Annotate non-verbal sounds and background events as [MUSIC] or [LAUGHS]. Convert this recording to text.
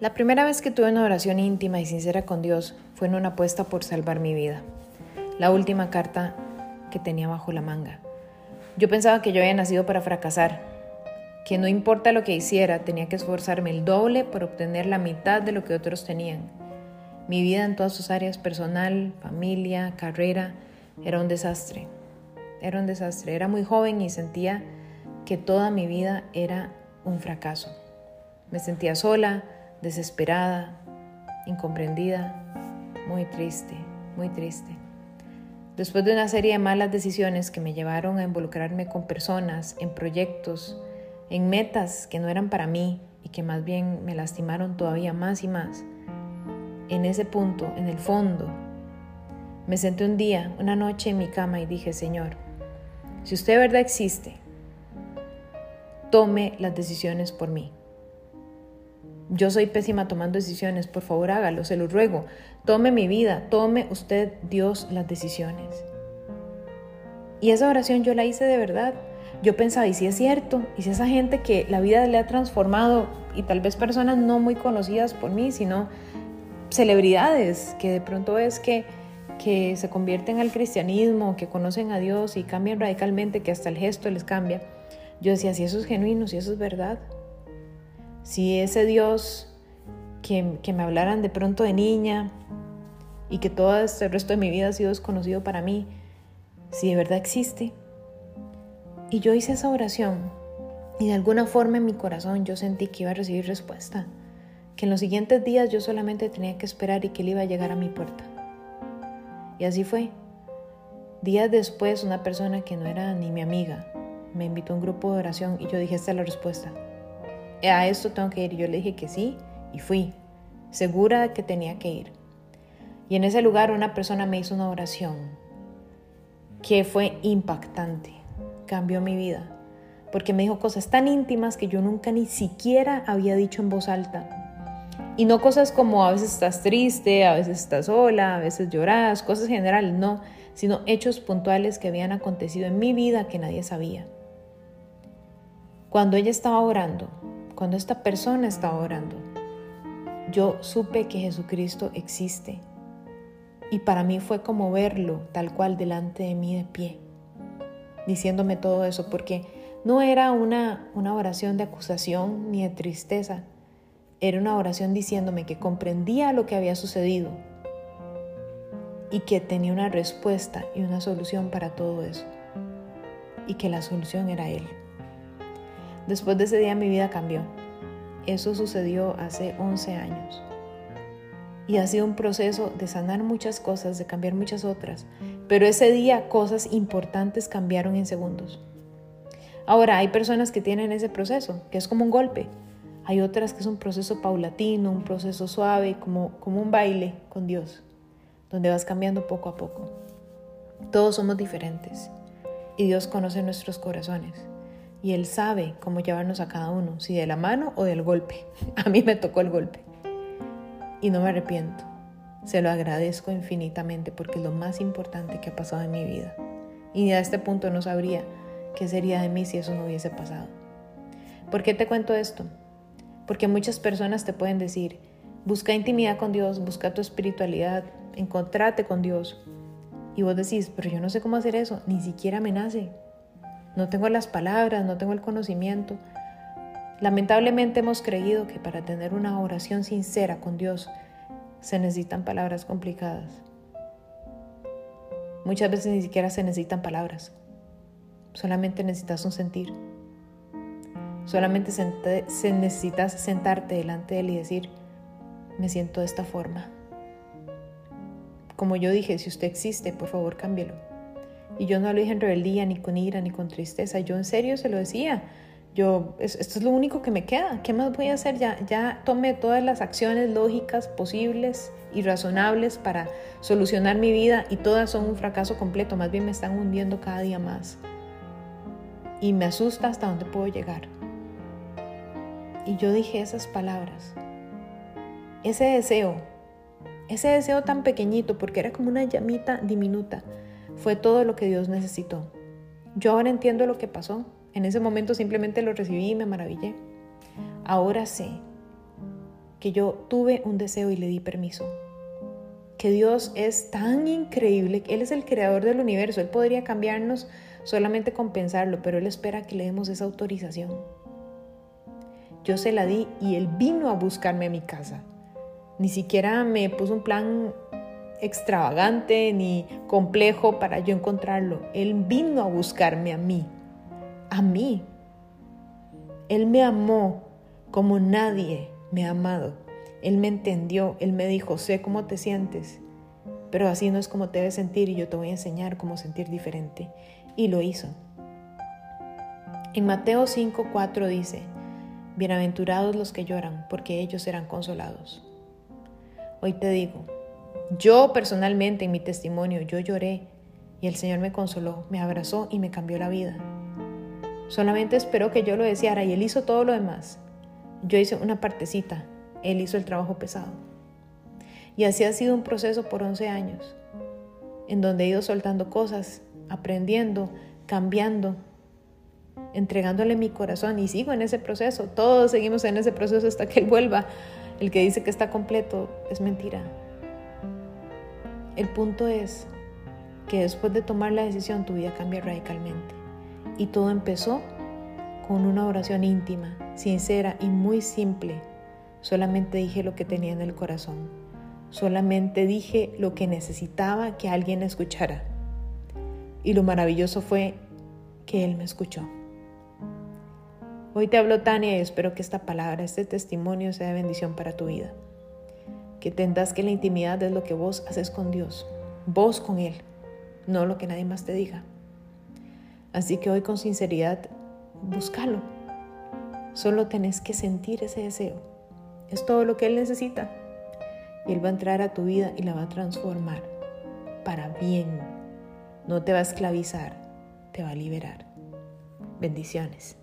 La primera vez que tuve una oración íntima y sincera con Dios fue en una apuesta por salvar mi vida. La última carta que tenía bajo la manga. Yo pensaba que yo había nacido para fracasar, que no importa lo que hiciera, tenía que esforzarme el doble por obtener la mitad de lo que otros tenían. Mi vida en todas sus áreas, personal, familia, carrera, era un desastre. Era un desastre. Era muy joven y sentía que toda mi vida era un fracaso. Me sentía sola, desesperada, incomprendida, muy triste, muy triste. Después de una serie de malas decisiones que me llevaron a involucrarme con personas, en proyectos, en metas que no eran para mí y que más bien me lastimaron todavía más y más, en ese punto, en el fondo, me senté un día, una noche en mi cama y dije, Señor, si usted de verdad existe, tome las decisiones por mí. Yo soy pésima tomando decisiones, por favor hágalo, se lo ruego. Tome mi vida, tome usted, Dios, las decisiones. Y esa oración yo la hice de verdad. Yo pensaba, y si es cierto, y si esa gente que la vida le ha transformado, y tal vez personas no muy conocidas por mí, sino celebridades, que de pronto es que, que se convierten al cristianismo, que conocen a Dios y cambian radicalmente, que hasta el gesto les cambia. Yo decía, si eso es genuino, si eso es verdad, si ese Dios que, que, me hablaran de pronto de niña y que todo este resto de mi vida ha sido desconocido para mí, si de verdad existe. Y yo hice esa oración y de alguna forma en mi corazón yo sentí que iba a recibir respuesta, que en los siguientes días yo solamente tenía que esperar y que él iba a llegar a mi puerta. Y así fue. Días después una persona que no era ni mi amiga me invitó a un grupo de oración y yo dije, esta es la respuesta a esto tengo que ir. Y yo le dije que sí y fui, segura de que tenía que ir. Y en ese lugar una persona me hizo una oración que fue impactante, cambió mi vida, porque me dijo cosas tan íntimas que yo nunca ni siquiera había dicho en voz alta. Y no cosas como a veces estás triste, a veces estás sola, a veces lloras, cosas generales, no, sino hechos puntuales que habían acontecido en mi vida que nadie sabía. Cuando ella estaba orando, cuando esta persona estaba orando, yo supe que Jesucristo existe. Y para mí fue como verlo tal cual delante de mí de pie, diciéndome todo eso, porque no era una, una oración de acusación ni de tristeza, era una oración diciéndome que comprendía lo que había sucedido y que tenía una respuesta y una solución para todo eso, y que la solución era Él. Después de ese día mi vida cambió. Eso sucedió hace 11 años. Y ha sido un proceso de sanar muchas cosas, de cambiar muchas otras. Pero ese día cosas importantes cambiaron en segundos. Ahora, hay personas que tienen ese proceso, que es como un golpe. Hay otras que es un proceso paulatino, un proceso suave, como, como un baile con Dios, donde vas cambiando poco a poco. Todos somos diferentes y Dios conoce nuestros corazones y Él sabe cómo llevarnos a cada uno, si de la mano o del golpe. [LAUGHS] A mí me tocó el golpe y no me arrepiento. Se lo agradezco infinitamente porque es lo más importante que ha pasado en mi vida. Y a este punto no sabría qué sería de mí si eso no hubiese pasado. ¿Por qué te cuento esto? Porque muchas personas te pueden decir, busca intimidad con Dios, busca tu espiritualidad, encontrate con Dios. Y vos decís, pero yo no sé cómo hacer eso, ni siquiera me nace. No tengo las palabras, no tengo el conocimiento. Lamentablemente hemos creído que para tener una oración sincera con Dios se necesitan palabras complicadas. Muchas veces ni siquiera se necesitan palabras. Solamente necesitas un sentir. Solamente se necesitas sentarte delante de Él y decir, me siento de esta forma. Como yo dije, si usted existe, por favor cámbielo. Y yo no lo dije en rebeldía, ni con ira, ni con tristeza. Yo en serio se lo decía. Yo, esto es lo único que me queda. ¿Qué más voy a hacer? Ya, ya tomé todas las acciones lógicas posibles y razonables para solucionar mi vida y todas son un fracaso completo. Más bien me están hundiendo cada día más. Y me asusta hasta dónde puedo llegar. Y yo dije esas palabras. Ese deseo, ese deseo tan pequeñito, porque era como una llamita diminuta fue todo lo que Dios necesitó. Yo ahora entiendo lo que pasó. En ese momento simplemente lo recibí y me maravillé. Ahora sé que yo tuve un deseo y le di permiso. Que Dios es tan increíble, Él es el creador del universo, Él podría cambiarnos solamente con pensarlo, pero Él espera que le demos esa autorización. Yo se la di y Él vino a buscarme a mi casa. Ni siquiera me puso un plan extravagante ni complejo para yo encontrarlo. Él vino a buscarme a mí, a mí. Él me amó como nadie me ha amado. Él me entendió, Él me dijo, sé cómo te sientes, pero así no es como te debes sentir y yo te voy a enseñar cómo sentir diferente. Y lo hizo. En Mateo 5:4 dice, Bienaventurados los que lloran, porque ellos serán consolados. Hoy te digo, yo personalmente en mi testimonio, yo lloré y el Señor me consoló, me abrazó y me cambió la vida. Solamente esperó que yo lo deseara y Él hizo todo lo demás. Yo hice una partecita, Él hizo el trabajo pesado. Y así ha sido un proceso por 11 años, en donde he ido soltando cosas, aprendiendo, cambiando, entregándole mi corazón y sigo en ese proceso. Todos seguimos en ese proceso hasta que Él vuelva. El que dice que está completo es mentira. El punto es que después de tomar la decisión tu vida cambia radicalmente. Y todo empezó con una oración íntima, sincera y muy simple. Solamente dije lo que tenía en el corazón. Solamente dije lo que necesitaba que alguien escuchara. Y lo maravilloso fue que Él me escuchó. Hoy te hablo Tania y espero que esta palabra, este testimonio sea de bendición para tu vida que entendas que la intimidad es lo que vos haces con Dios, vos con Él, no lo que nadie más te diga. Así que hoy con sinceridad, búscalo. Solo tenés que sentir ese deseo. Es todo lo que Él necesita. Y Él va a entrar a tu vida y la va a transformar para bien. No te va a esclavizar, te va a liberar. Bendiciones.